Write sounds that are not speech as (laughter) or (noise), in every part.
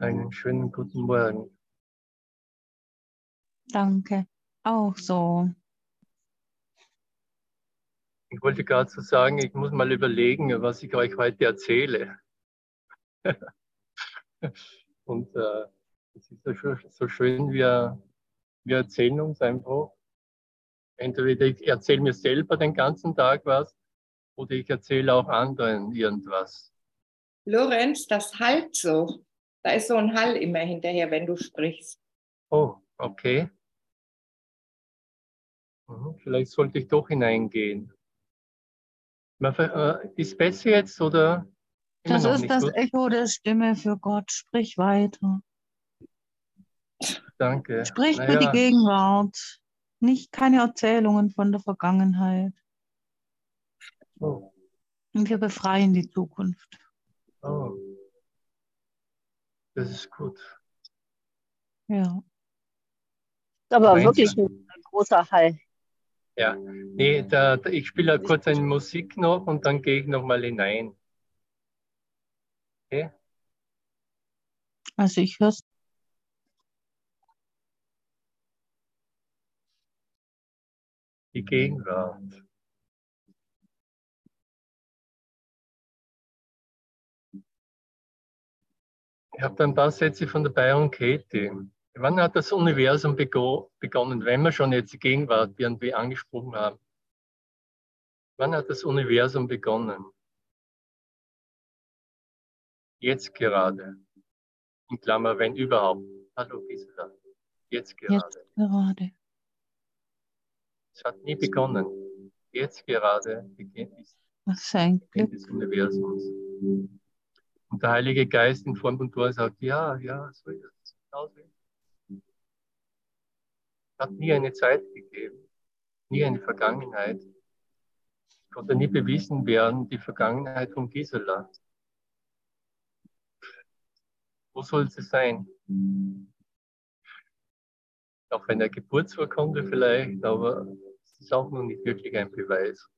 Einen schönen guten Morgen. Danke. Auch so. Ich wollte gerade so sagen, ich muss mal überlegen, was ich euch heute erzähle. (laughs) Und äh, es ist so, so schön, wir, wir erzählen uns einfach. Entweder ich erzähle mir selber den ganzen Tag was oder ich erzähle auch anderen irgendwas. Lorenz, das halt so. Da ist so ein Hall immer hinterher, wenn du sprichst. Oh, okay. Mhm, vielleicht sollte ich doch hineingehen. Äh, ist besser jetzt oder? Das ist das gut? Echo der Stimme für Gott. Sprich weiter. Danke. Sprich naja. für die Gegenwart. Nicht keine Erzählungen von der Vergangenheit. Oh. Und wir befreien die Zukunft. Oh. Das ist gut. Ja. Aber Meinst wirklich ein großer Hall. Ja, nee, da, da, ich spiele kurz eine Musik noch und dann gehe ich nochmal hinein. Okay? Also ich höre Die Gegenwart. Ich habe ein paar Sätze von der Byron Katie. Wann hat das Universum begonnen, wenn wir schon jetzt die Gegenwart irgendwie angesprochen haben? Wann hat das Universum begonnen? Jetzt gerade. In Klammer, wenn überhaupt. Hallo Gisela. Jetzt gerade. Jetzt gerade. Es hat nie begonnen. Jetzt gerade beginnt es. Was Glück. des Universums. Und der Heilige Geist in Form von Tor sagt, ja, ja, so ist es. Genau Es hat nie eine Zeit gegeben, nie eine Vergangenheit. Es konnte nie bewiesen werden, die Vergangenheit von Gisela. Wo soll sie sein? Auf einer Geburtsurkunde vielleicht, aber es ist auch noch nicht wirklich ein Beweis.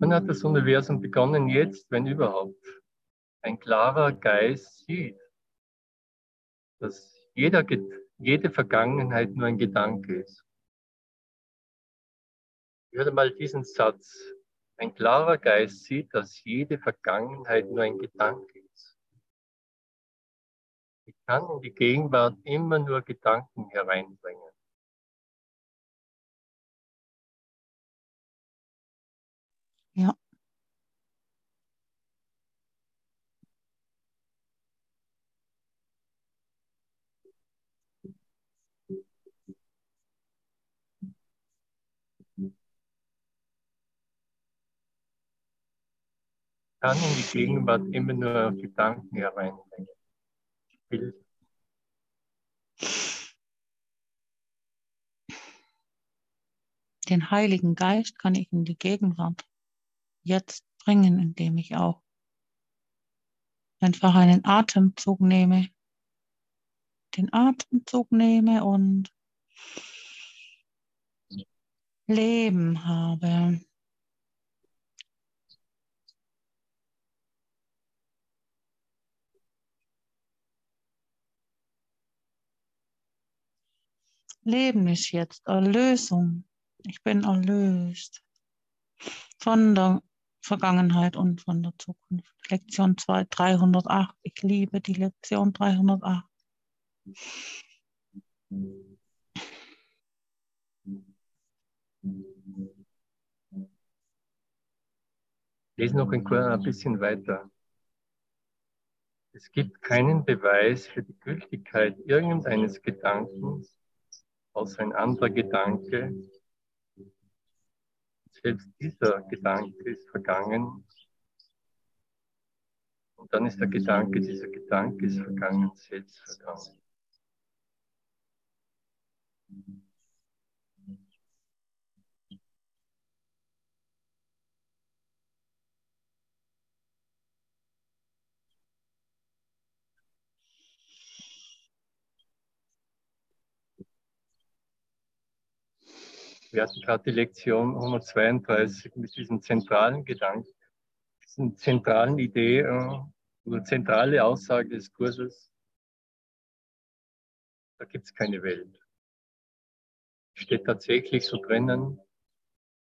Wann hat das Universum begonnen? Jetzt, wenn überhaupt. Ein klarer Geist sieht, dass jeder, jede Vergangenheit nur ein Gedanke ist. Ich höre mal diesen Satz. Ein klarer Geist sieht, dass jede Vergangenheit nur ein Gedanke ist. Ich kann in die Gegenwart immer nur Gedanken hereinbringen. Ja. Kann in die Gegenwart immer nur Gedanken hereinbringen. Den Heiligen Geist kann ich in die Gegenwart jetzt bringen, indem ich auch einfach einen Atemzug nehme, den Atemzug nehme und Leben habe. Leben ist jetzt Erlösung. Ich bin erlöst von der Vergangenheit und von der Zukunft. Lektion 2, 308. Ich liebe die Lektion 308. Lese noch ein bisschen weiter. Es gibt keinen Beweis für die Gültigkeit irgendeines Gedankens, außer ein anderer Gedanke, selbst dieser Gedanke ist vergangen. Und dann ist der Gedanke, dieser Gedanke ist vergangen, selbst vergangen. Wir hatten gerade die Lektion 132 mit diesem zentralen Gedanken. diesen zentralen Idee äh, oder zentrale Aussage des Kurses, da gibt es keine Welt. Steht tatsächlich so drinnen,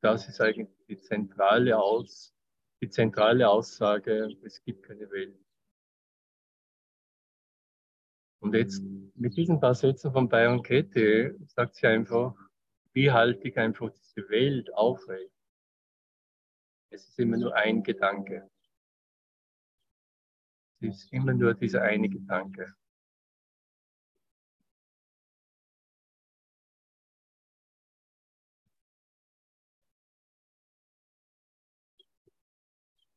das ist eigentlich die zentrale, Aus, die zentrale Aussage, es gibt keine Welt. Und jetzt mit diesen paar Sätzen von Byron Katie sagt sie einfach, wie halte ich einfach diese Welt aufrecht? Es ist immer nur ein Gedanke. Es ist immer nur dieser eine Gedanke.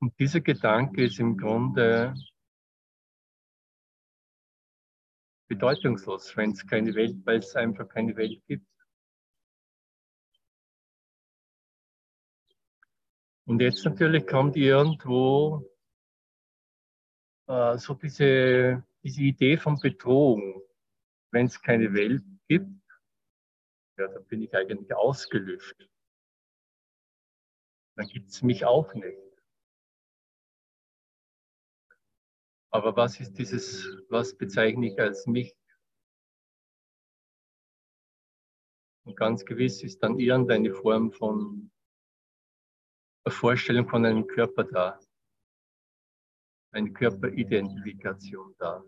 Und dieser Gedanke ist im Grunde bedeutungslos, wenn es keine Welt, weil es einfach keine Welt gibt. Und jetzt natürlich kommt irgendwo äh, so diese, diese Idee von Bedrohung. Wenn es keine Welt gibt, ja, dann bin ich eigentlich ausgelöscht. Dann gibt es mich auch nicht. Aber was ist dieses, was bezeichne ich als mich? Und ganz gewiss ist dann irgendeine Form von Vorstellung von einem Körper da. Eine Körperidentifikation da.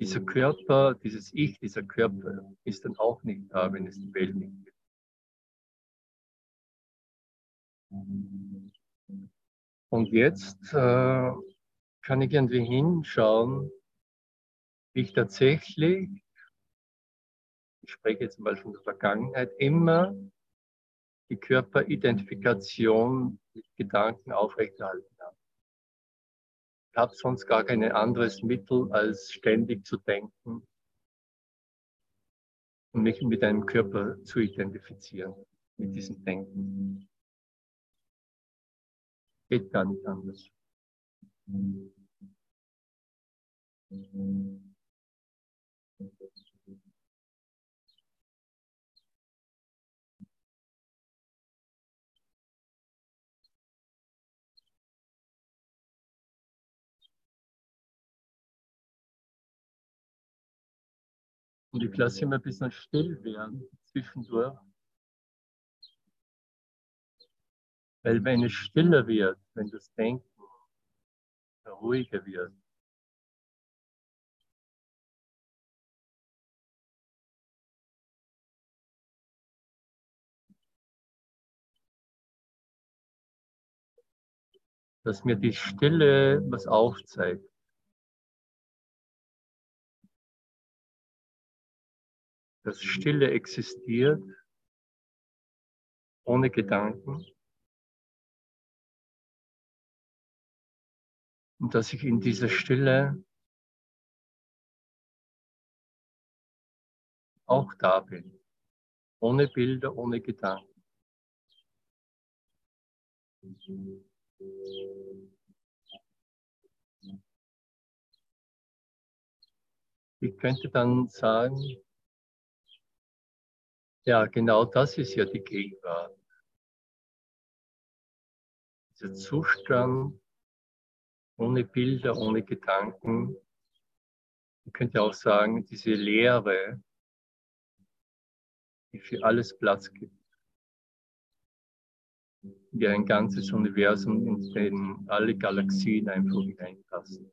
Dieser Körper, dieses Ich, dieser Körper ist dann auch nicht da, wenn es die Welt nicht gibt. Und jetzt äh, kann ich irgendwie hinschauen, wie ich tatsächlich, ich spreche jetzt mal von der Vergangenheit, immer die Körperidentifikation mit Gedanken aufrechterhalten habe. Ich habe sonst gar kein anderes Mittel, als ständig zu denken und mich mit einem Körper zu identifizieren, mit diesem Denken. Geht gar nicht anders. Und ich lasse immer ein bisschen still werden zwischendurch. Weil wenn es stiller wird, wenn das Denken ruhiger wird, dass mir die Stille was aufzeigt. Dass Stille existiert ohne Gedanken. Und dass ich in dieser Stille auch da bin. Ohne Bilder, ohne Gedanken. Ich könnte dann sagen, ja, genau das ist ja die Gegenwart. Dieser Zustand ohne Bilder, ohne Gedanken. Man könnte auch sagen, diese Leere, die für alles Platz gibt. Wie ein ganzes Universum, in dem alle Galaxien einfach hineinpassen.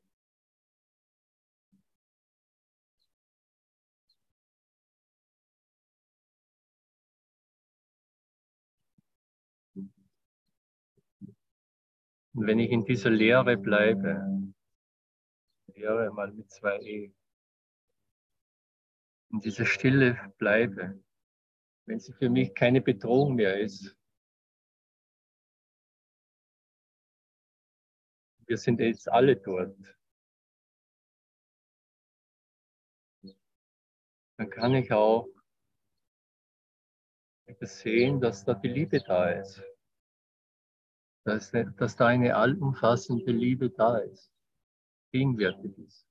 Und wenn ich in dieser Lehre bleibe, Lehre mal mit zwei E, in dieser Stille bleibe, wenn sie für mich keine Bedrohung mehr ist, wir sind jetzt alle dort, dann kann ich auch sehen, dass da die Liebe da ist dass, dass da eine allumfassende Liebe da ist, gegenwärtig ist,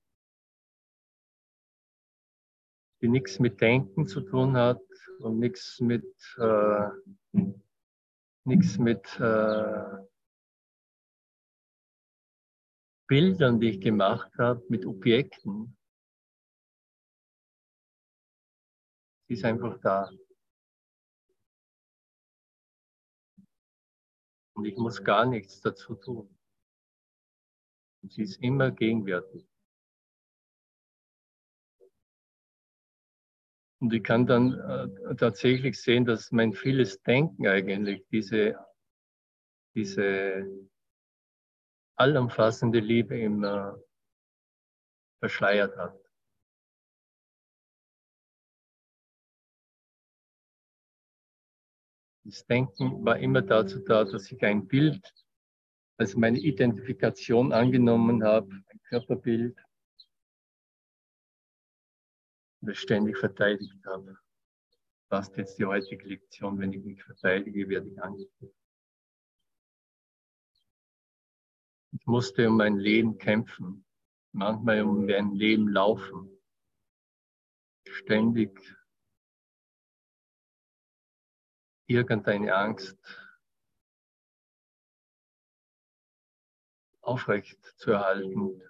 die nichts mit Denken zu tun hat und nichts mit, äh, mit äh, Bildern, die ich gemacht habe, mit Objekten. Sie ist einfach da. Und ich muss gar nichts dazu tun. Und sie ist immer gegenwärtig. Und ich kann dann äh, tatsächlich sehen, dass mein vieles Denken eigentlich diese, diese allumfassende Liebe immer verschleiert hat. Das Denken war immer dazu da, dass ich ein Bild als meine Identifikation angenommen habe, ein Körperbild, das ständig verteidigt habe. Was jetzt die heutige Lektion, wenn ich mich verteidige, werde ich angegriffen. Ich musste um mein Leben kämpfen, manchmal um mein Leben laufen, ständig irgendeine Angst aufrecht zu erhalten.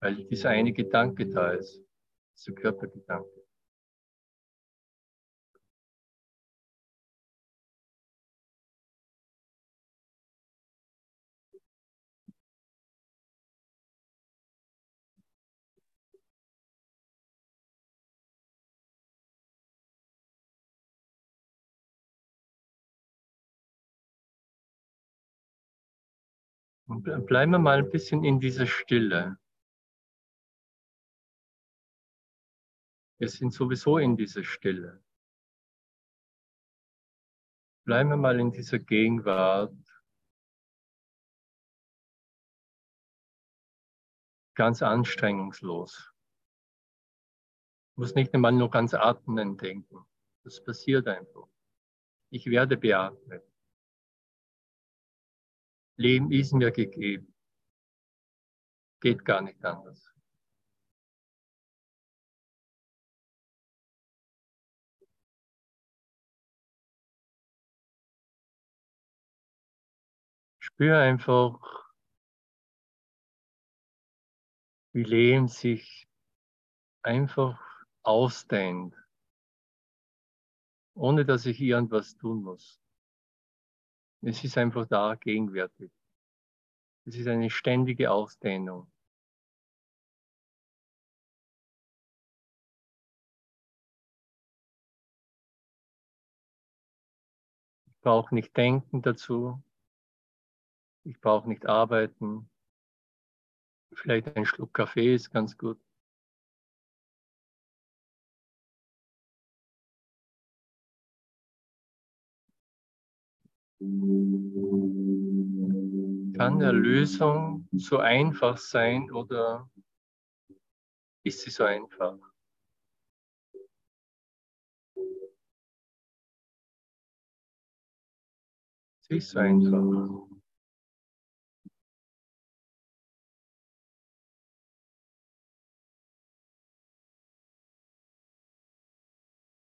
Weil dieser eine Gedanke da ist, dieser Körpergedanke. Bleiben wir mal ein bisschen in dieser Stille. Wir sind sowieso in dieser Stille. Bleiben wir mal in dieser Gegenwart. Ganz anstrengungslos. Muss nicht einmal nur ganz atmen denken. Das passiert einfach. Ich werde beatmet. Leben ist mir gegeben. Geht gar nicht anders. Spür einfach, wie Leben sich einfach ausdehnt, ohne dass ich irgendwas tun muss. Es ist einfach da gegenwärtig. Es ist eine ständige Ausdehnung. Ich brauche nicht denken dazu. Ich brauche nicht arbeiten. Vielleicht ein Schluck Kaffee ist ganz gut. Kann Erlösung so einfach sein oder ist sie so einfach? Sie ist so einfach.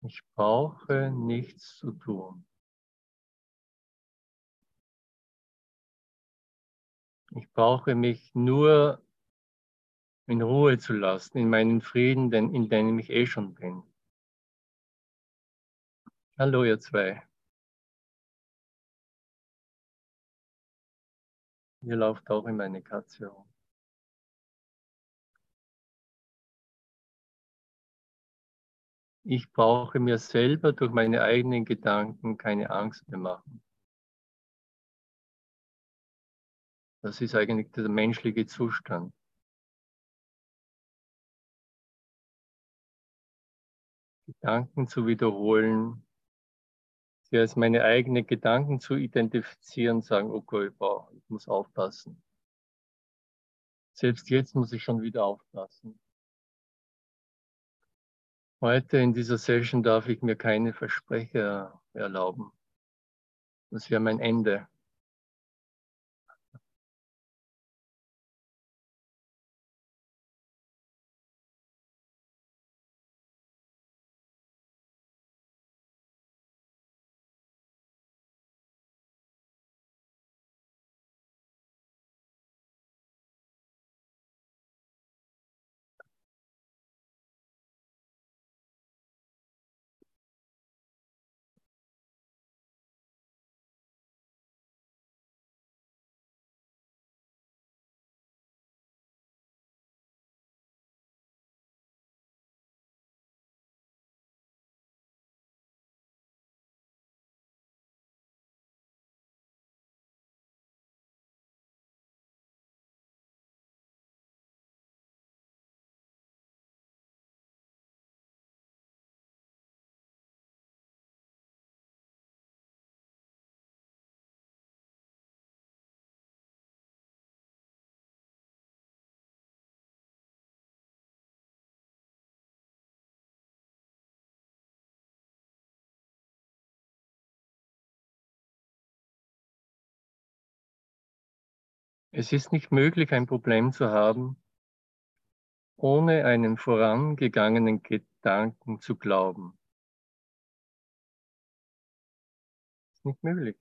Ich brauche nichts zu tun. Ich brauche mich nur in Ruhe zu lassen, in meinen Frieden, in dem ich eh schon bin. Hallo, ihr zwei. Hier läuft auch immer eine Katze rum. Ich brauche mir selber durch meine eigenen Gedanken keine Angst mehr machen. Das ist eigentlich der menschliche Zustand. Gedanken zu wiederholen, sie als meine eigenen Gedanken zu identifizieren, sagen, okay, boah, ich muss aufpassen. Selbst jetzt muss ich schon wieder aufpassen. Heute in dieser Session darf ich mir keine Versprecher erlauben. Das wäre mein Ende. Es ist nicht möglich, ein Problem zu haben, ohne einen vorangegangenen Gedanken zu glauben. Es ist nicht möglich.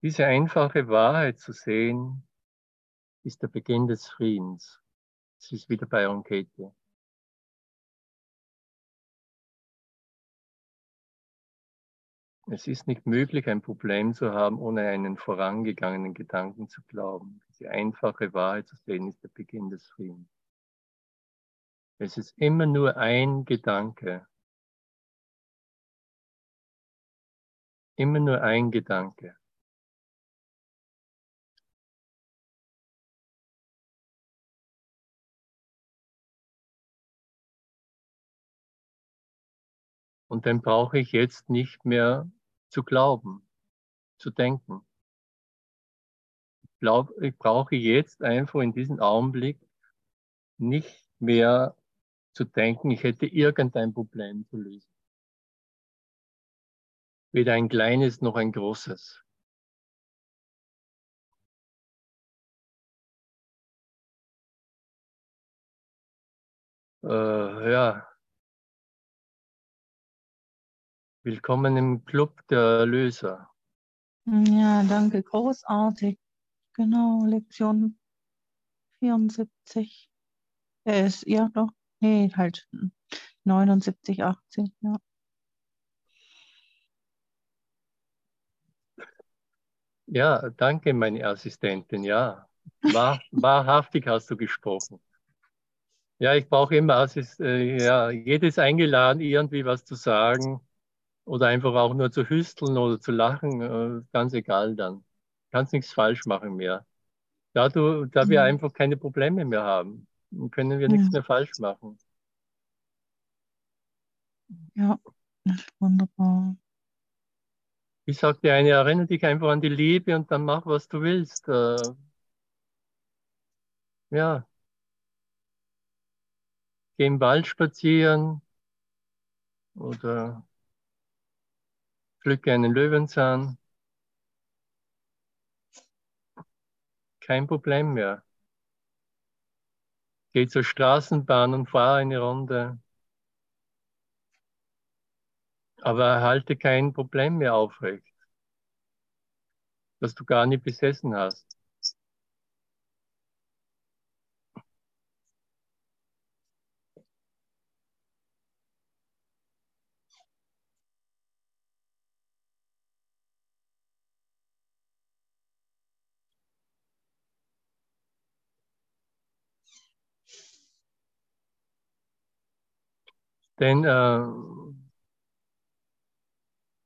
Diese einfache Wahrheit zu sehen, ist der Beginn des Friedens. Es ist wieder bei Enquete. Es ist nicht möglich, ein Problem zu haben, ohne einen vorangegangenen Gedanken zu glauben. Diese einfache Wahrheit zu sehen, ist der Beginn des Friedens. Es ist immer nur ein Gedanke. Immer nur ein Gedanke. Und dann brauche ich jetzt nicht mehr zu glauben, zu denken. Ich, glaub, ich brauche jetzt einfach in diesem Augenblick nicht mehr zu denken, ich hätte irgendein Problem zu lösen. Weder ein kleines noch ein großes. Äh, ja, Willkommen im Club der Erlöser. Ja, danke, großartig. Genau, Lektion 74. Er ist, ja doch, nee, halt 79, 80, ja. Ja, danke, meine Assistentin, ja. Wahr, (laughs) wahrhaftig hast du gesprochen. Ja, ich brauche immer, Assist äh, ja, jedes eingeladen, irgendwie was zu sagen oder einfach auch nur zu hüsteln oder zu lachen, äh, ganz egal dann. Kannst nichts falsch machen mehr. Da, du, da wir mhm. einfach keine Probleme mehr haben, können wir nichts mehr falsch machen. Ja, wunderbar. Ich sagte eine, erinnere dich einfach an die Liebe und dann mach, was du willst. Äh, ja. Geh im Wald spazieren oder pflücke einen Löwenzahn. Kein Problem mehr. Geh zur Straßenbahn und fahre eine Runde. Aber erhalte kein Problem mehr aufrecht, das du gar nicht besessen hast. Denn äh,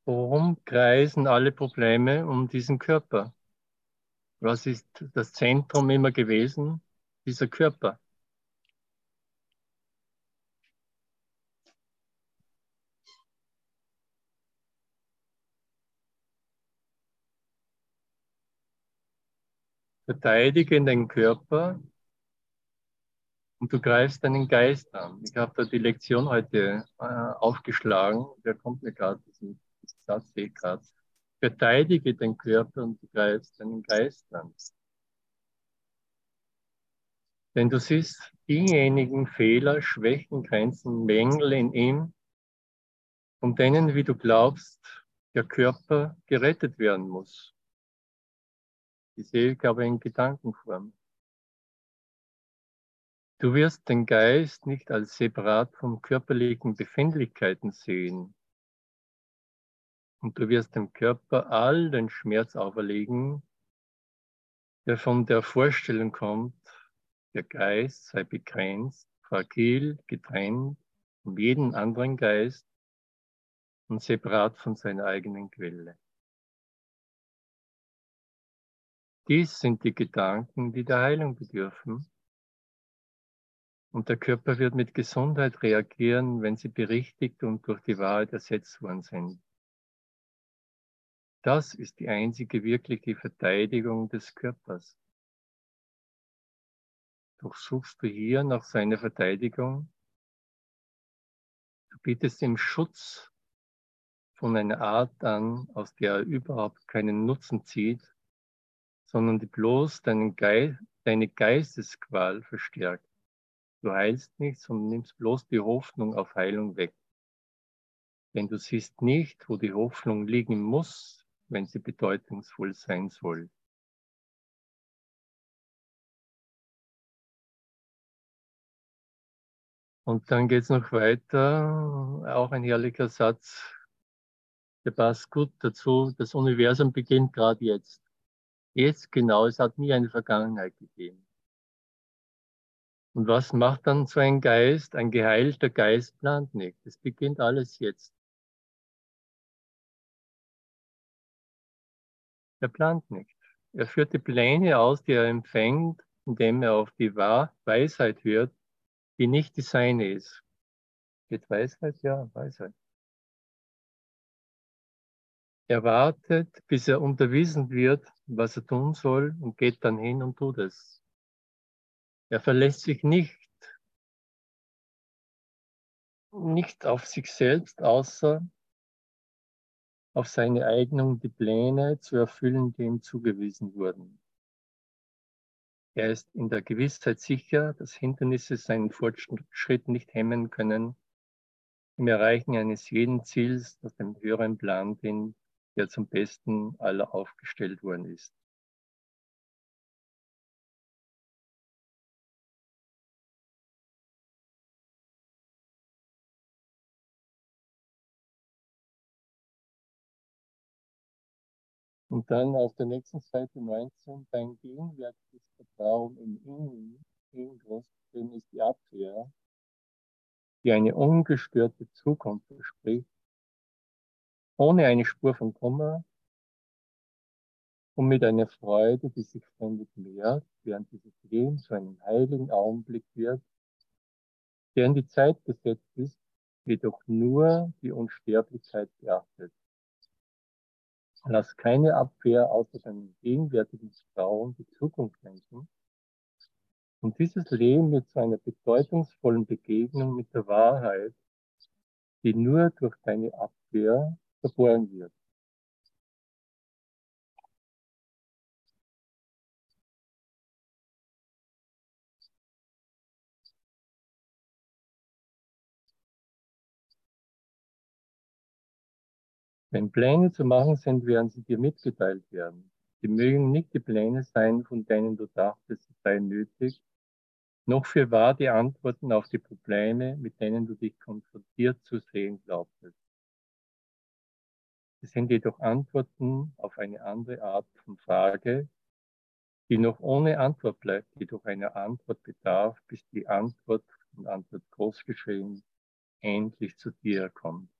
worum kreisen alle Probleme um diesen Körper? Was ist das Zentrum immer gewesen? Dieser Körper. Verteidige den Körper und du greifst deinen Geist an. Ich habe da die Lektion heute äh, aufgeschlagen. Der kommt mir gerade, diesen, diesen Satz sehe gerade. Verteidige den Körper und du greifst deinen Geist an. Denn du siehst diejenigen Fehler, Schwächen, Grenzen, Mängel in ihm, von denen, wie du glaubst, der Körper gerettet werden muss. Die sehe ich aber in Gedankenform. Du wirst den Geist nicht als separat von körperlichen Befindlichkeiten sehen. Und du wirst dem Körper all den Schmerz auferlegen, der von der Vorstellung kommt, der Geist sei begrenzt, fragil, getrennt von jedem anderen Geist und separat von seiner eigenen Quelle. Dies sind die Gedanken, die der Heilung bedürfen und der Körper wird mit Gesundheit reagieren, wenn sie berichtigt und durch die Wahrheit ersetzt worden sind. Das ist die einzige wirkliche Verteidigung des Körpers. Doch suchst du hier nach seiner Verteidigung. Du bietest ihm Schutz von einer Art an, aus der er überhaupt keinen Nutzen zieht, sondern die bloß deinen Geist, deine Geistesqual verstärkt. Du heilst nicht, sondern nimmst bloß die Hoffnung auf Heilung weg. Denn du siehst nicht, wo die Hoffnung liegen muss, wenn sie bedeutungsvoll sein soll. Und dann geht es noch weiter, auch ein herrlicher Satz, der passt gut dazu. Das Universum beginnt gerade jetzt. Jetzt genau, es hat nie eine Vergangenheit gegeben. Und was macht dann so ein Geist? Ein geheilter Geist plant nicht. Es beginnt alles jetzt. Er plant nicht. Er führt die Pläne aus, die er empfängt, indem er auf die Weisheit hört, die nicht die seine ist. Geht Weisheit? Ja, Weisheit. Er wartet, bis er unterwiesen wird, was er tun soll und geht dann hin und tut es. Er verlässt sich nicht, nicht auf sich selbst, außer auf seine Eignung, die Pläne zu erfüllen, die ihm zugewiesen wurden. Er ist in der Gewissheit sicher, dass Hindernisse seinen Fortschritt nicht hemmen können im Erreichen eines jeden Ziels nach dem höheren Plan, den der zum Besten aller aufgestellt worden ist. Und dann auf der nächsten Seite 19, dein gegenwärtiges Vertrauen in ihn, in großgeschrieben ist die Abwehr, die eine ungestörte Zukunft verspricht, ohne eine Spur von Kummer und mit einer Freude, die sich ständig mehrt, während dieses Leben zu einem heiligen Augenblick wird, der in die Zeit gesetzt ist, jedoch nur die Unsterblichkeit beachtet. Lass keine Abwehr außer deinem gegenwärtigen Vertrauen die Zukunft denken. Und dieses Leben wird zu einer bedeutungsvollen Begegnung mit der Wahrheit, die nur durch deine Abwehr verborgen wird. Wenn Pläne zu machen sind, werden sie dir mitgeteilt werden. Sie mögen nicht die Pläne sein, von denen du dachtest, sie seien nötig, noch für wahr die Antworten auf die Probleme, mit denen du dich konfrontiert zu sehen glaubtest. Es sind jedoch Antworten auf eine andere Art von Frage, die noch ohne Antwort bleibt, die durch eine Antwort bedarf, bis die Antwort und Antwort großgeschrieben endlich zu dir kommt.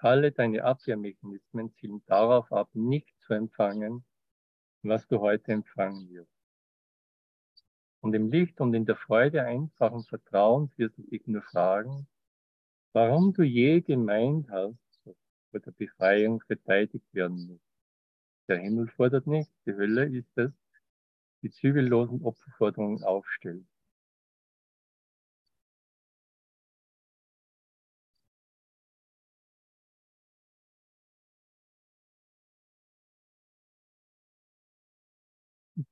Alle deine Abwehrmechanismen zielen darauf ab, nicht zu empfangen, was du heute empfangen wirst. Und im Licht und in der Freude einfachen Vertrauens wirst du dich nur fragen, warum du je gemeint hast, dass vor der Befreiung verteidigt werden muss. Der Himmel fordert nicht, die Hölle ist es, die zügellosen Opferforderungen aufstellt.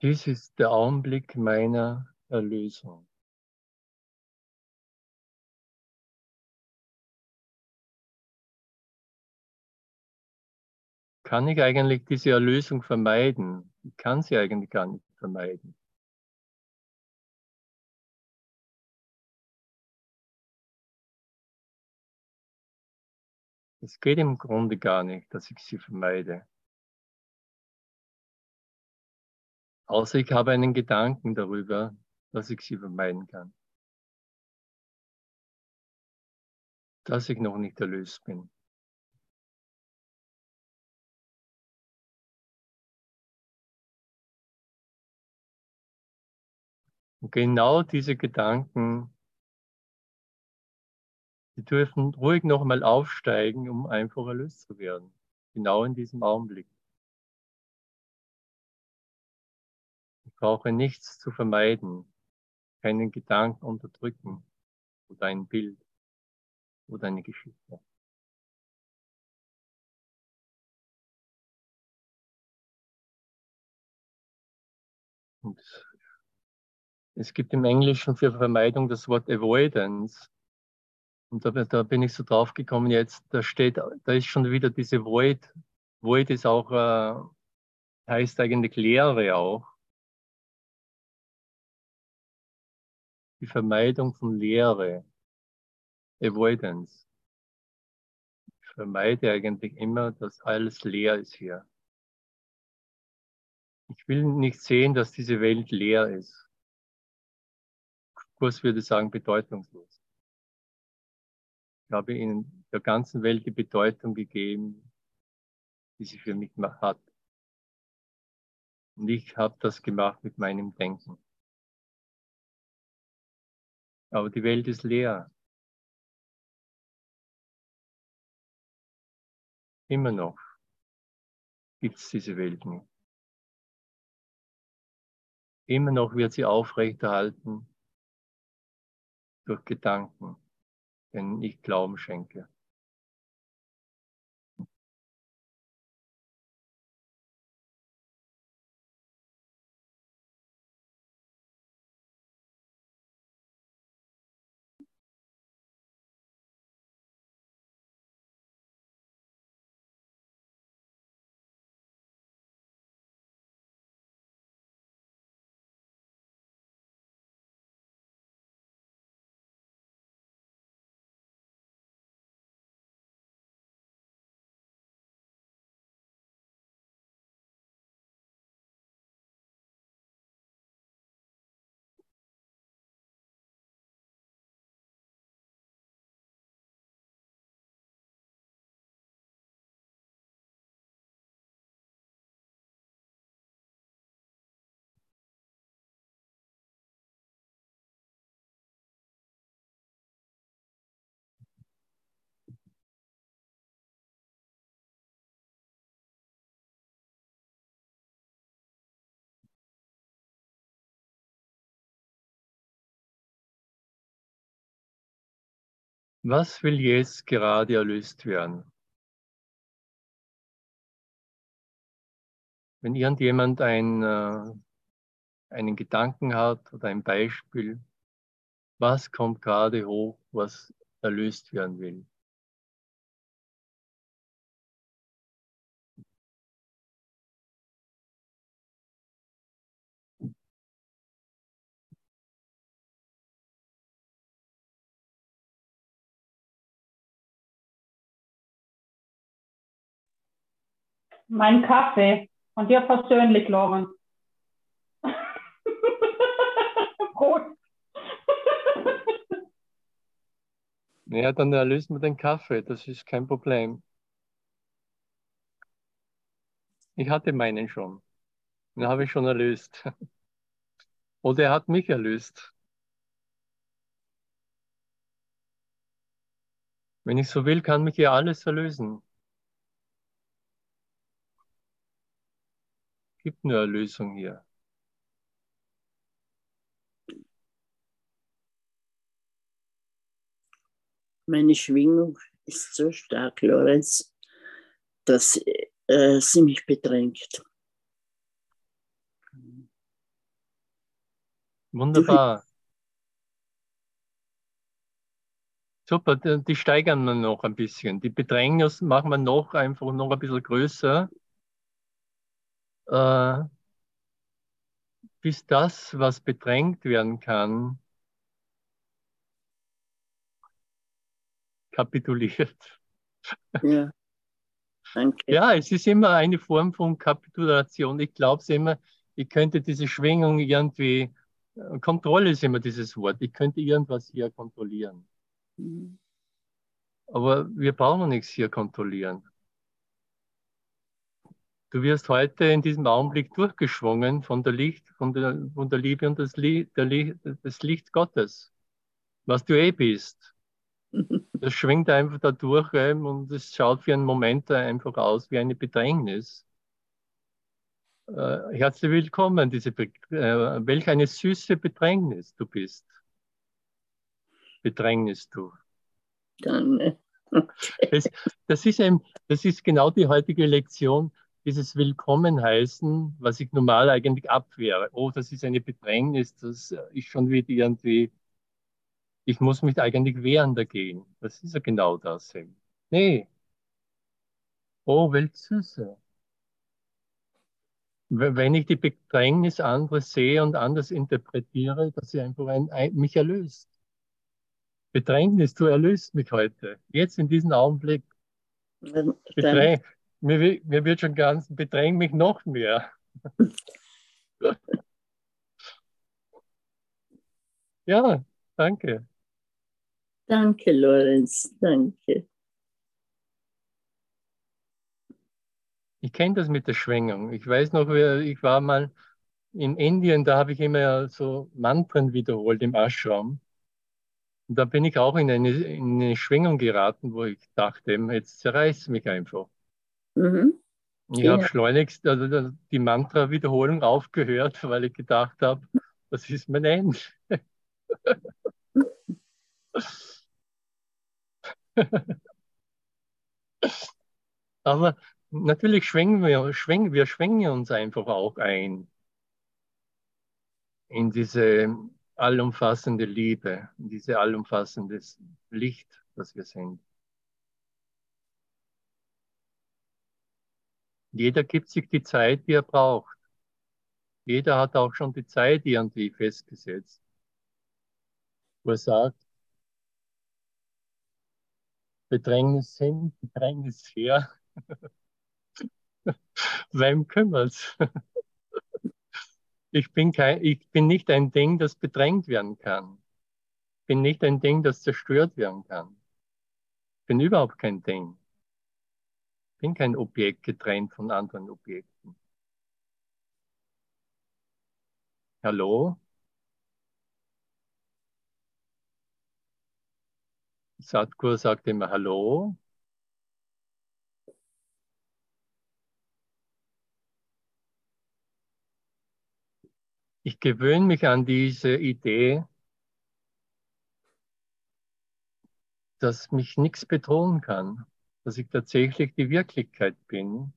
Dies ist der Augenblick meiner Erlösung. Kann ich eigentlich diese Erlösung vermeiden? Ich kann sie eigentlich gar nicht vermeiden. Es geht im Grunde gar nicht, dass ich sie vermeide. Außer ich habe einen Gedanken darüber, dass ich sie vermeiden kann. Dass ich noch nicht erlöst bin. Und genau diese Gedanken, die dürfen ruhig nochmal aufsteigen, um einfach erlöst zu werden. Genau in diesem Augenblick. brauche nichts zu vermeiden, keinen Gedanken unterdrücken oder ein Bild oder eine Geschichte. Und es gibt im Englischen für Vermeidung das Wort Avoidance. Und da, da bin ich so drauf gekommen jetzt, da steht, da ist schon wieder diese Void. Void ist auch, äh, heißt eigentlich Leere auch. Die Vermeidung von Leere. Avoidance. Ich vermeide eigentlich immer, dass alles leer ist hier. Ich will nicht sehen, dass diese Welt leer ist. Kurs würde sagen, bedeutungslos. Ich habe in der ganzen Welt die Bedeutung gegeben, die sie für mich hat. Und ich habe das gemacht mit meinem Denken. Aber die Welt ist leer. Immer noch gibt es diese Welt nicht. Immer noch wird sie aufrechterhalten durch Gedanken, denen ich Glauben schenke. Was will jetzt gerade erlöst werden? Wenn irgendjemand ein, äh, einen Gedanken hat oder ein Beispiel, was kommt gerade hoch, was erlöst werden will? Mein Kaffee. Von dir persönlich, Lorenz. (laughs) Prost. Ja, dann erlösen wir den Kaffee, das ist kein Problem. Ich hatte meinen schon. Den habe ich schon erlöst. (laughs) Oder er hat mich erlöst. Wenn ich so will, kann mich ja alles erlösen. Gibt nur Erlösung hier. Meine Schwingung ist so stark, Lorenz, dass äh, sie mich bedrängt. Wunderbar. Super, die steigern wir noch ein bisschen. Die Bedrängnis machen wir noch einfach noch ein bisschen größer äh, bis das, was bedrängt werden kann, kapituliert. Ja. Danke. Ja, es ist immer eine Form von Kapitulation. Ich glaube es immer, ich könnte diese Schwingung irgendwie, äh, Kontrolle ist immer dieses Wort, ich könnte irgendwas hier kontrollieren. Mhm. Aber wir brauchen nichts hier kontrollieren. Du wirst heute in diesem Augenblick durchgeschwungen von der Licht, von der, von der Liebe und das Licht, Licht, das Licht Gottes, was du eh bist. (laughs) Das schwingt einfach da durch ähm, und es schaut für einen Moment einfach aus wie eine Bedrängnis. Äh, herzlich willkommen, diese Be äh, welch eine süße Bedrängnis du bist. Bedrängnis du. Danke. (laughs) Okay. Das, das, ist ein, das ist genau die heutige Lektion dieses Willkommen heißen, was ich normal eigentlich abwehre. Oh, das ist eine Bedrängnis, das ist schon wieder irgendwie, ich muss mich eigentlich wehren dagegen. Das ist ja genau das. Nee. Oh, Weltsüße. Wenn ich die Bedrängnis anderes sehe und anders interpretiere, dass sie einfach ein, ein, mich erlöst. Bedrängnis, du erlöst mich heute. Jetzt in diesem Augenblick. Bedräng, mir, mir wird schon ganz, bedräng mich noch mehr. (laughs) ja, danke. Danke, Lorenz, danke. Ich kenne das mit der Schwingung. Ich weiß noch, ich war mal in Indien, da habe ich immer so Mantren wiederholt im Ashram. Und da bin ich auch in eine, in eine Schwingung geraten, wo ich dachte, jetzt zerreißt mich einfach. Mhm. Ich habe schleunigst also die Mantra-Wiederholung aufgehört, weil ich gedacht habe, das ist mein Ende. (laughs) Aber natürlich schwingen wir, schwingen, wir schwingen uns einfach auch ein in diese allumfassende Liebe, in diese allumfassendes Licht, das wir sind. Jeder gibt sich die Zeit, die er braucht. Jeder hat auch schon die Zeit irgendwie festgesetzt, wo er sagt, Bedrängnis hin, Bedrängnis her. (laughs) Wem kümmert's? (laughs) Ich bin, kein, ich bin nicht ein Ding, das bedrängt werden kann. Ich bin nicht ein Ding, das zerstört werden kann. Ich bin überhaupt kein Ding. Bin kein Objekt getrennt von anderen Objekten. Hallo? Sadhguru sagt immer Hallo. Ich gewöhne mich an diese Idee, dass mich nichts bedrohen kann dass ich tatsächlich die Wirklichkeit bin,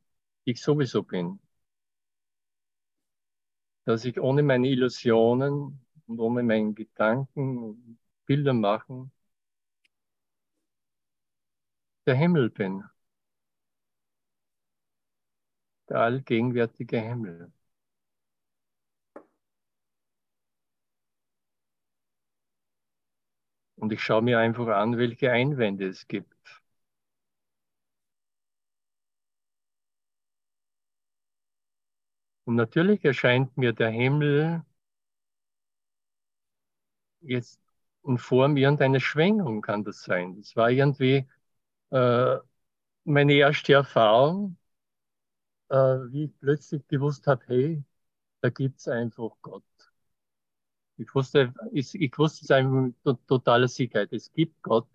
die ich sowieso bin. Dass ich ohne meine Illusionen und ohne meinen Gedanken, Bilder machen, der Himmel bin. Der allgegenwärtige Himmel. Und ich schaue mir einfach an, welche Einwände es gibt. Und natürlich erscheint mir der Himmel jetzt in Form irgendeiner Schwingung, kann das sein. Das war irgendwie äh, meine erste Erfahrung, äh, wie ich plötzlich gewusst habe, hey, da gibt es einfach Gott. Ich wusste, ich, ich wusste es einfach mit totaler Sicherheit. Es gibt Gott.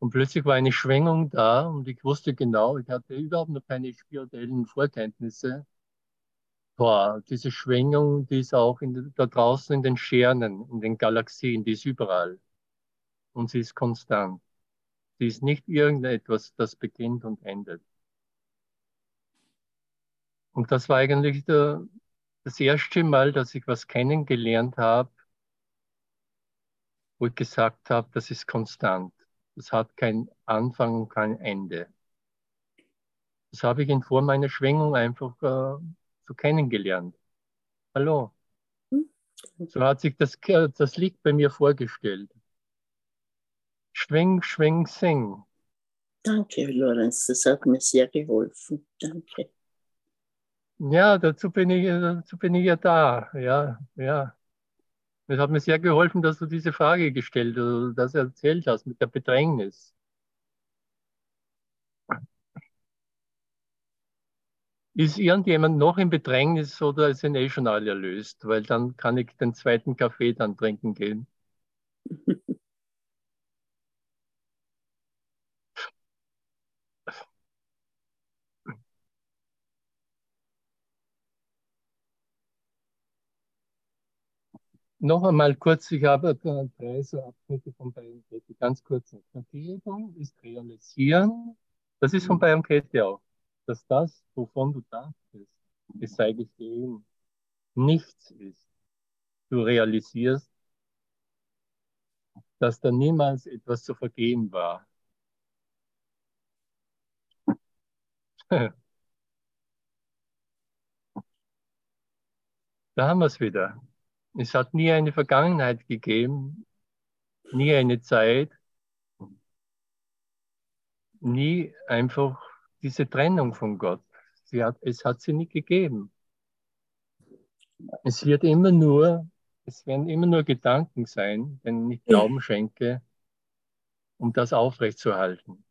Und plötzlich war eine Schwingung da und ich wusste genau, ich hatte überhaupt noch keine spirituellen Vorkenntnisse boah, diese Schwingung, die ist auch in, da draußen in den Sternen, in den Galaxien, die ist überall. Und sie ist konstant. Sie ist nicht irgendetwas, das beginnt und endet. Und das war eigentlich der, das erste Mal, dass ich was kennengelernt habe, wo ich gesagt habe, das ist konstant. Das hat kein Anfang und kein Ende. Das habe ich in Form einer Schwingung einfach äh, so kennengelernt. Hallo. Hm? So hat sich das, das Lied bei mir vorgestellt. Schwing, schwing, sing. Danke, Lorenz, das hat mir sehr geholfen. Danke. Ja, dazu bin ich, dazu bin ich ja da. Ja, ja. Es hat mir sehr geholfen, dass du diese Frage gestellt hast, das erzählt hast mit der Bedrängnis. Ist irgendjemand noch im Bedrängnis oder sind eh schon alle erlöst? Weil dann kann ich den zweiten Kaffee dann trinken gehen. (laughs) Noch einmal kurz, ich habe drei so Abschnitte von Bayern Kette, ganz kurz. Vergebung ist realisieren, das ist von Bayern Kette auch. Dass das, wovon du dachtest, es sei geschehen, nichts ist. Du realisierst, dass da niemals etwas zu vergehen war. (laughs) Da haben wir es wieder. Es hat nie eine Vergangenheit gegeben, nie eine Zeit, nie einfach diese Trennung von Gott. Sie hat, es hat sie nie gegeben. Es wird immer nur, es werden immer nur Gedanken sein, wenn ich Glauben schenke, um das aufrechtzuerhalten.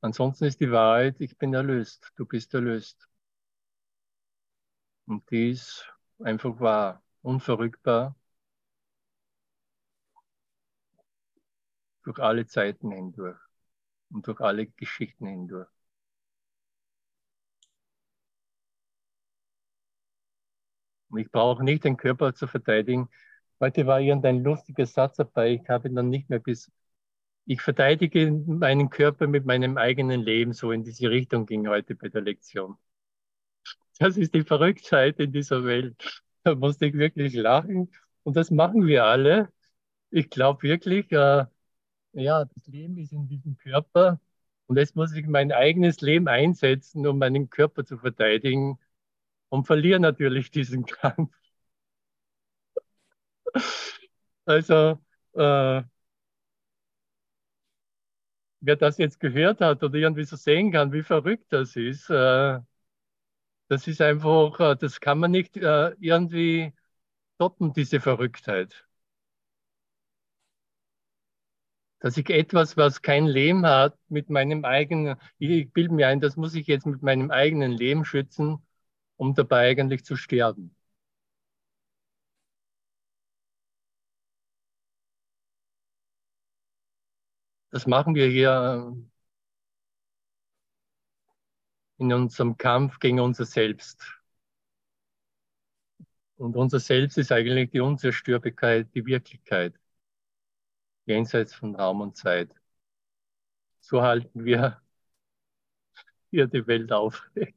Ansonsten ist die Wahrheit, ich bin erlöst, du bist erlöst. Und die ist einfach wahr, unverrückbar, durch alle Zeiten hindurch und durch alle Geschichten hindurch. Und ich brauche nicht den Körper zu verteidigen. Heute war irgendein lustiger Satz dabei, ich habe ihn dann nicht mehr bis. Ich verteidige meinen Körper mit meinem eigenen Leben, so in diese Richtung ging heute bei der Lektion. Das ist die Verrücktheit in dieser Welt. Da musste ich wirklich lachen. Und das machen wir alle. Ich glaube wirklich, äh, ja, das Leben ist in diesem Körper und jetzt muss ich mein eigenes Leben einsetzen, um meinen Körper zu verteidigen und verliere natürlich diesen (laughs) Kampf. Also, äh, wer das jetzt gehört hat oder irgendwie so sehen kann, wie verrückt das ist, äh, das ist einfach, äh, das kann man nicht äh, irgendwie stoppen, diese Verrücktheit. Dass ich etwas, was kein Leben hat, mit meinem eigenen, ich bilde mir ein, das muss ich jetzt mit meinem eigenen Leben schützen, um dabei eigentlich zu sterben. Das machen wir hier in unserem Kampf gegen unser Selbst. Und unser Selbst ist eigentlich die Unzerstörbarkeit, die Wirklichkeit jenseits von Raum und Zeit. So halten wir (laughs) hier die Welt aufrecht.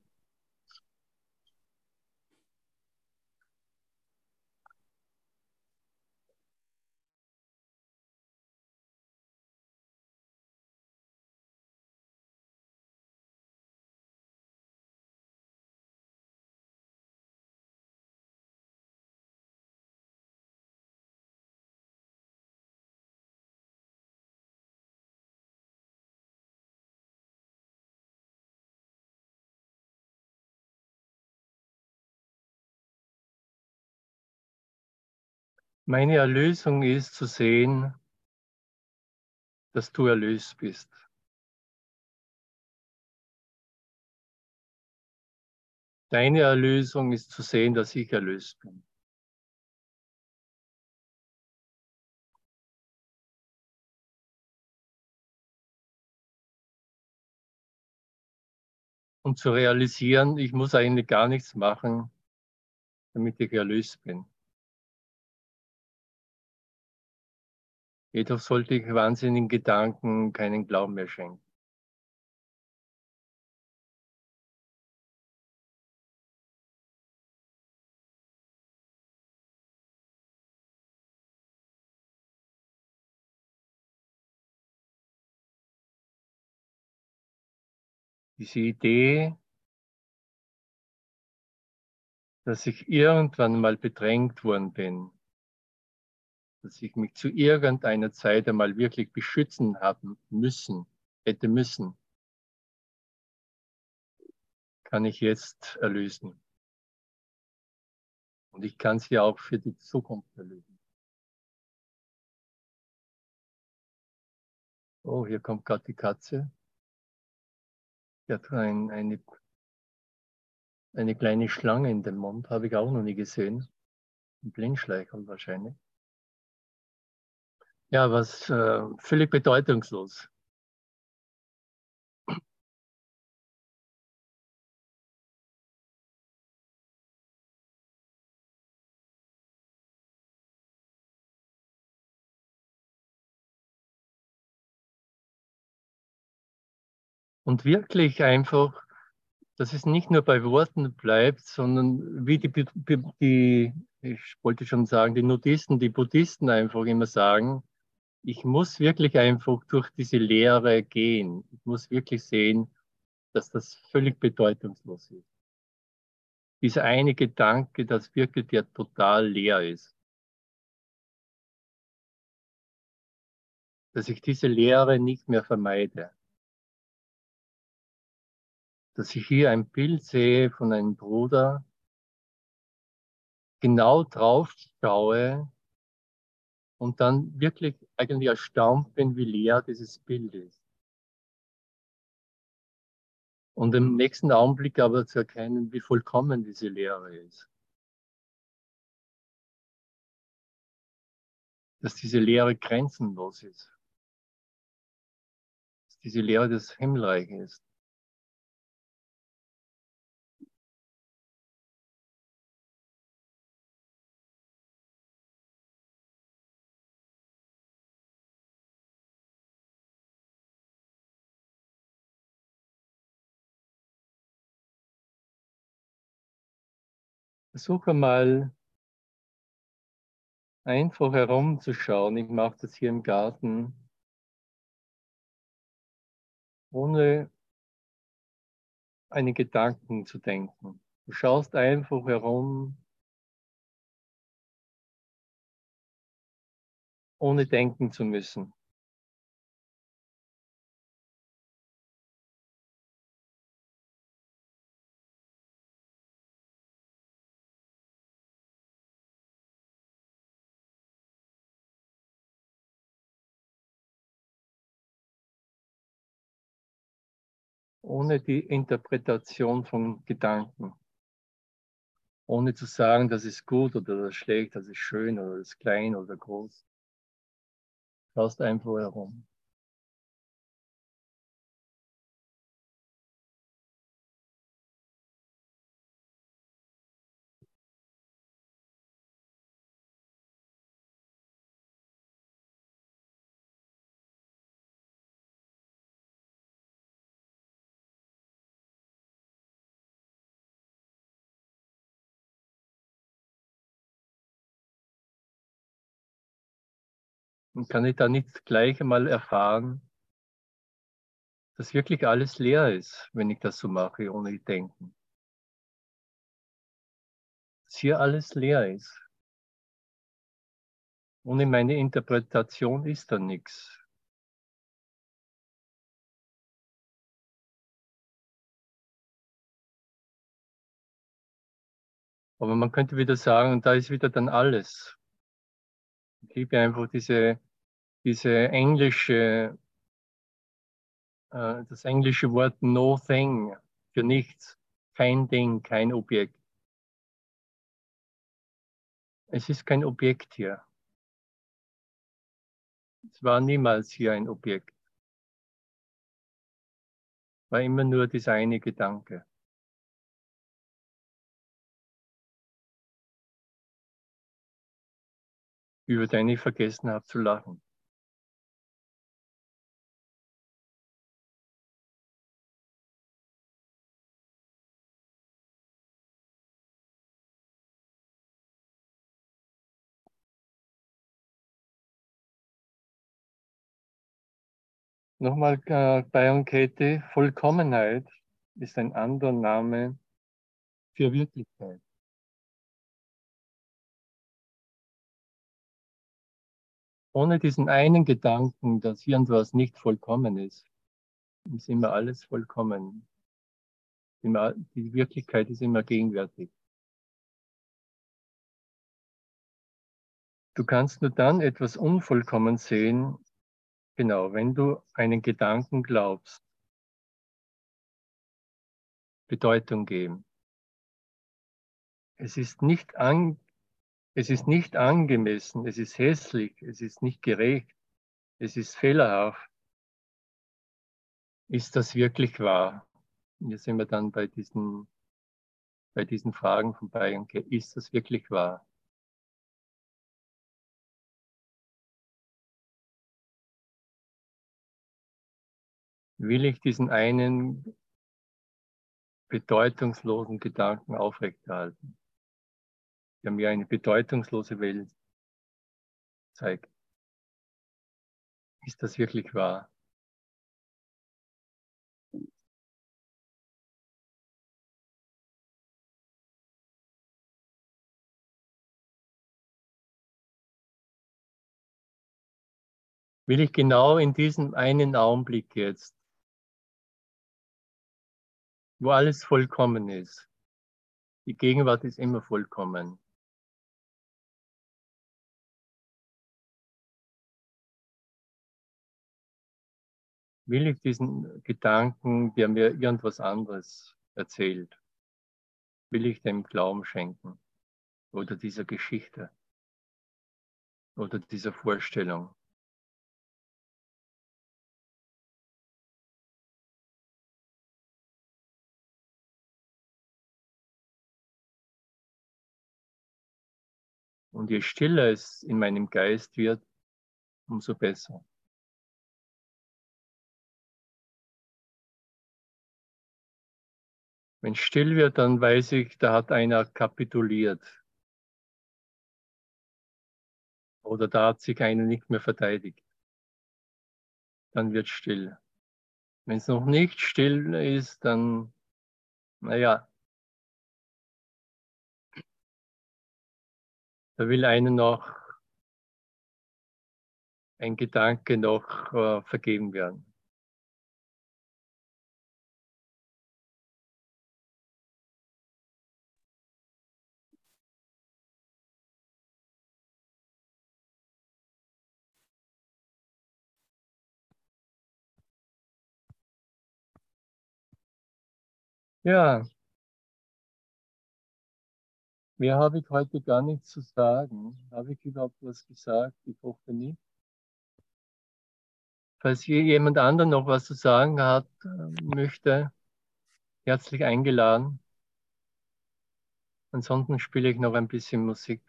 Meine Erlösung ist zu sehen, dass du erlöst bist. Deine Erlösung ist zu sehen, dass ich erlöst bin. Und zu realisieren, ich muss eigentlich gar nichts machen, damit ich erlöst bin. Jedoch sollte ich wahnsinnigen Gedanken keinen Glauben mehr schenken. Diese Idee, dass ich irgendwann mal bedrängt worden bin, dass ich mich zu irgendeiner Zeit einmal wirklich beschützen haben müssen, hätte müssen, kann ich jetzt erlösen. Und ich kann sie auch für die Zukunft erlösen. Oh, hier kommt gerade die Katze. Die hat ein, eine, eine kleine Schlange in dem Mund, habe ich auch noch nie gesehen. Ein Blindschleicher wahrscheinlich. Ja, was äh, völlig bedeutungslos. Und wirklich einfach, dass es nicht nur bei Worten bleibt, sondern wie die, die, ich wollte schon sagen, die Nudisten, die Buddhisten einfach immer sagen, ich muss wirklich einfach durch diese Lehre gehen. Ich muss wirklich sehen, dass das völlig bedeutungslos ist. Dieser eine Gedanke, dass wirklich der total leer ist. Dass ich diese Lehre nicht mehr vermeide. Dass ich hier ein Bild sehe von einem Bruder, genau drauf schaue und dann wirklich eigentlich erstaunt bin, wie leer dieses Bild ist. Und im nächsten Augenblick aber zu erkennen, wie vollkommen diese Lehre ist. Dass diese Lehre grenzenlos ist. Dass diese Lehre des Himmelreiches ist. Versuche mal einfach herumzuschauen. Ich mache das hier im Garten, ohne einen Gedanken zu denken. Du schaust einfach herum, ohne denken zu müssen. Ohne die Interpretation von Gedanken. Ohne zu sagen, das ist gut oder das ist schlecht, das ist schön oder das ist klein oder groß. Schaust einfach herum. Und kann ich da nicht gleich einmal erfahren, dass wirklich alles leer ist, wenn ich das so mache, ohne Denken. Dass hier alles leer ist. Ohne meine Interpretation ist da nichts. Aber man könnte wieder sagen, da ist wieder dann alles. Ich liebe einfach diese diese englische, äh, das englische Wort no thing für nichts, kein Ding, kein Objekt. Es ist kein Objekt hier. Es war niemals hier ein Objekt. War immer nur dieser eine Gedanke. Über den ich vergessen habe zu lachen. Nochmal äh, bei Enquete, Vollkommenheit ist ein anderer Name für Wirklichkeit. Ohne diesen einen Gedanken, dass irgendwas nicht vollkommen ist, ist immer alles vollkommen. Immer, die Wirklichkeit ist immer gegenwärtig. Du kannst nur dann etwas unvollkommen sehen, Genau, wenn du einen Gedanken glaubst, Bedeutung geben. Es ist nicht, an, es ist nicht angemessen, es ist hässlich, es ist nicht gerecht, es ist fehlerhaft. Ist das wirklich wahr? Hier sind wir dann bei diesen, bei diesen Fragen von Bayern. Ist das wirklich wahr? Will ich diesen einen bedeutungslosen Gedanken aufrechterhalten, der mir eine bedeutungslose Welt zeigt. Ist das wirklich wahr? Will ich genau in diesem einen Augenblick jetzt, wo alles vollkommen ist, die Gegenwart ist immer vollkommen, will ich diesen Gedanken, der mir irgendwas anderes erzählt, will ich dem Glauben schenken oder dieser Geschichte oder dieser Vorstellung. Und je stiller es in meinem Geist wird, umso besser. Wenn still wird, dann weiß ich, da hat einer kapituliert. Oder da hat sich einer nicht mehr verteidigt. Dann wird still. Wenn es noch nicht still ist, dann, naja, da will einer noch ein Gedanke noch äh, vergeben werden. Ja, mehr habe ich heute gar nichts zu sagen. Habe ich überhaupt was gesagt? Ich hoffe nicht. Falls hier jemand anderen noch was zu sagen hat, äh, möchte, herzlich eingeladen. Ansonsten spiele ich noch ein bisschen Musik.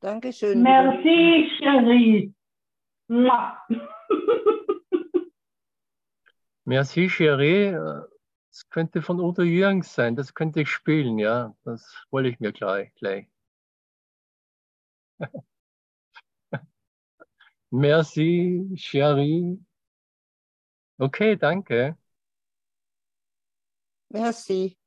Dankeschön. Merci, Cherie. (laughs) Merci, Chérie. Das könnte von Udo Jürgens sein. Das könnte ich spielen, ja. Das wollte ich mir gleich. gleich. (laughs) Merci, Chérie. Okay, danke. Merci.